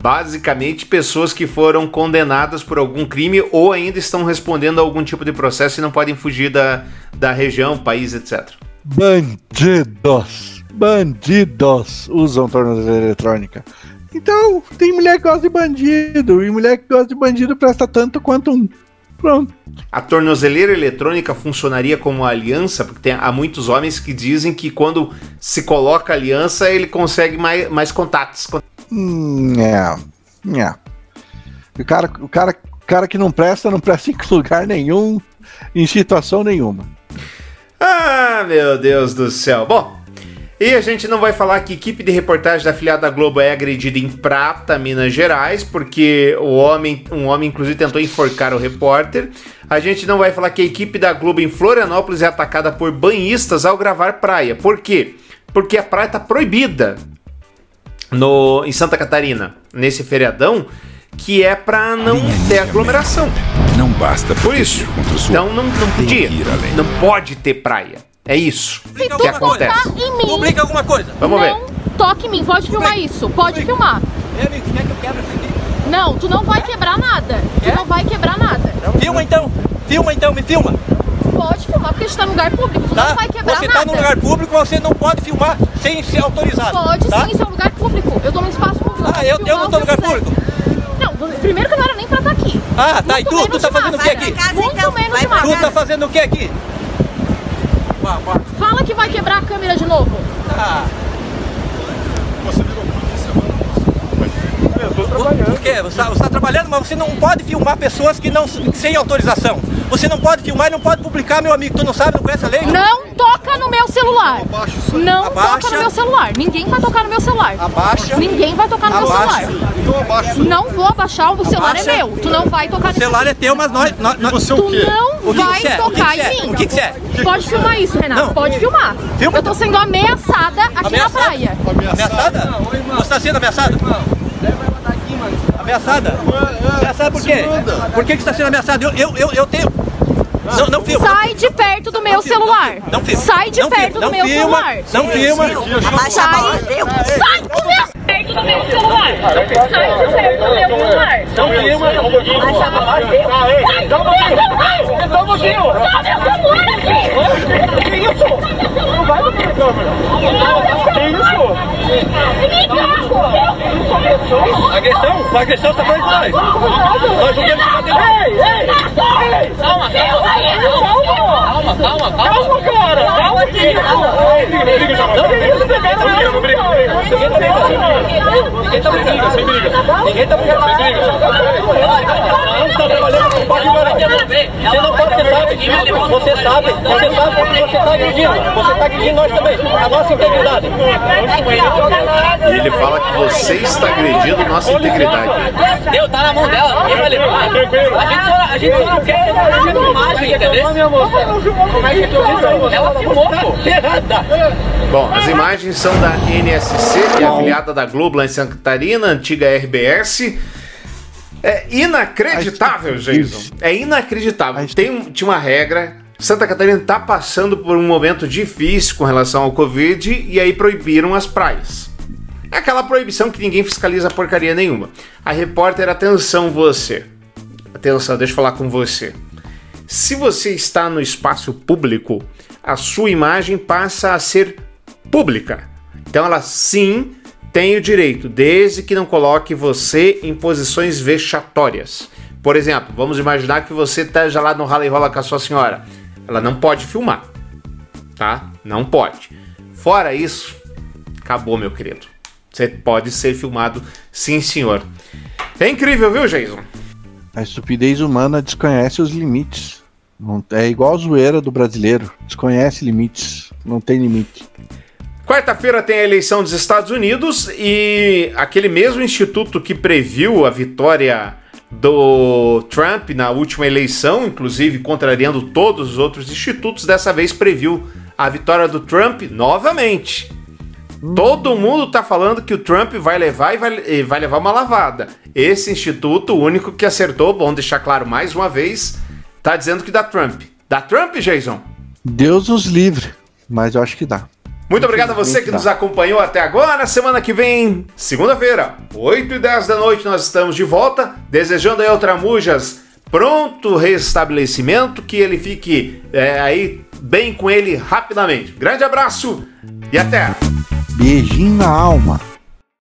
Basicamente, pessoas que foram condenadas por algum crime ou ainda estão respondendo a algum tipo de processo e não podem fugir da, da região, país, etc. Bandidos! Bandidos usam tornozeleira eletrônica. Então, tem mulher que gosta de bandido, e mulher que gosta de bandido presta tanto quanto um. Pronto. A tornozeleira eletrônica funcionaria como aliança, porque tem, há muitos homens que dizem que quando se coloca aliança, ele consegue mais, mais contatos. Hum, é. É. O cara, o, cara, o cara que não presta, não presta em lugar nenhum, em situação nenhuma. Ah, meu Deus do céu. Bom, e a gente não vai falar que equipe de reportagem da afiliada Globo é agredida em Prata, Minas Gerais, porque o homem, um homem inclusive tentou enforcar o repórter. A gente não vai falar que a equipe da Globo em Florianópolis é atacada por banhistas ao gravar praia. Por quê? Porque a praia está proibida no, em Santa Catarina, nesse feriadão, que é para não ter aglomeração. Não basta por isso. Então não, não podia. Não pode ter praia. É isso Se que acontece. Em mim, Publica alguma coisa. Vamos não ver. toque em mim, pode filmar isso, pode filmar. É, amigo, quer que eu quebre isso aqui? Não, tu não vai quebrar nada. Tu não vai quebrar nada. Filma então. Filma então, me filma. Pode filmar, porque a gente tá no lugar público, tu Tá? não vai quebrar Você nada. tá no lugar público, você não pode filmar sem ser autorizado. Pode tá? sim, isso é um lugar público. Eu tô no espaço público. Ah, posso eu, eu filmar não o tô no que lugar eu quiser. público. Não, do- primeiro que não era nem pra estar aqui. Ah, tá. E Muito tu, tu menos tá de fazendo o que aqui? Muito menos de máscara. Tu tá fazendo o que aqui? Fala que vai quebrar a câmera de novo. Ah. Eu tô trabalhando. Por quê? Você está trabalhando, mas você não pode filmar pessoas que não sem autorização. Você não pode filmar e não pode publicar, meu amigo. Tu não sabe, não conhece a lei? Não toca no meu celular. Não Abaixa. toca no meu celular. Ninguém vai tocar no meu celular. Abaixa. Ninguém vai tocar no meu celular. Então abaixa. Não vou abaixar, o celular Abaixa. é meu. Tu não vai tocar O nesse celular é teu, mas nós. nós, nós- Você é o Tu quê? não O que vai que é? O que tocar que é? em mim. O que que você é? Pode filmar isso, Renato. Não. Pode filmar. Filma. Eu tô sendo ameaçada aqui Ameaçada? na praia. Ameaçada? Você está sendo ameaçada? Ameaçada? Ameaçada por quê? Por que, que você está sendo ameaçado? Eu, eu, eu, eu tenho. Não, não filma. Sai de perto do meu celular. Não filma. Sai de Não perto filma. do Não meu filma. celular. Não filma. Sai. Sai do meu perto do meu celular. Sai de do meu celular. Não filma. Sai do meu celular. Então você. Dá meu celular aqui. Que isso? Não vai no câmera. Que isso? Agressão? A agressão está fazendo nós. Nós julgamos que bateu. Ei, ei! Calma, calma, calma, calma, calma, cara, calma aqui, calma. Ninguém tá brigando, sem briga. Ninguém tá brigando, sem briga. Não, está trabalhando, não pode parar. Você não pode, você sabe, você sabe, você sabe porque você está agredindo. Você está agredindo nós também, a nossa integridade. E ele fala que você está agredindo nossa integridade. Deu, tá na mão dela, ninguém vai levar. A gente só não quer essa filmagem, entendeu? Como é que Ela filmou, pô. Errada. Bom, as imagens são da NSC, que é afiliada da Globo lá em Santa Catarina, antiga RBS. É inacreditável, Jason. É inacreditável. Tem, tinha uma regra. Santa Catarina está passando por um momento difícil com relação ao Covid e aí proibiram as praias. É aquela proibição que ninguém fiscaliza porcaria nenhuma. A repórter, atenção você. Atenção, deixa eu falar com você. Se você está no espaço público, a sua imagem passa a ser pública. Então ela sim tem o direito, desde que não coloque você em posições vexatórias. Por exemplo, vamos imaginar que você esteja lá no rala e rola com a sua senhora. Ela não pode filmar, tá? Não pode. Fora isso, acabou, meu querido. Você pode ser filmado, sim, senhor. É incrível, viu, Jason? A estupidez humana desconhece os limites. Não, é igual a zoeira do brasileiro. Desconhece limites. Não tem limite. Quarta-feira tem a eleição dos Estados Unidos e aquele mesmo instituto que previu a vitória do Trump na última eleição, inclusive contrariando todos os outros institutos, dessa vez previu a vitória do Trump novamente. Todo mundo tá falando que o Trump vai levar e vai, e vai levar uma lavada. Esse instituto, o único que acertou, bom deixar claro mais uma vez, tá dizendo que dá Trump. Dá Trump, Jason? Deus nos livre. Mas eu acho que dá. Muito obrigado a você que nos acompanhou até agora. Semana que vem, segunda-feira, 8 e 10 da noite, nós estamos de volta. Desejando aí ao Tramujas pronto restabelecimento, que ele fique é, aí bem com ele rapidamente. Grande abraço e até! Beijinho na alma.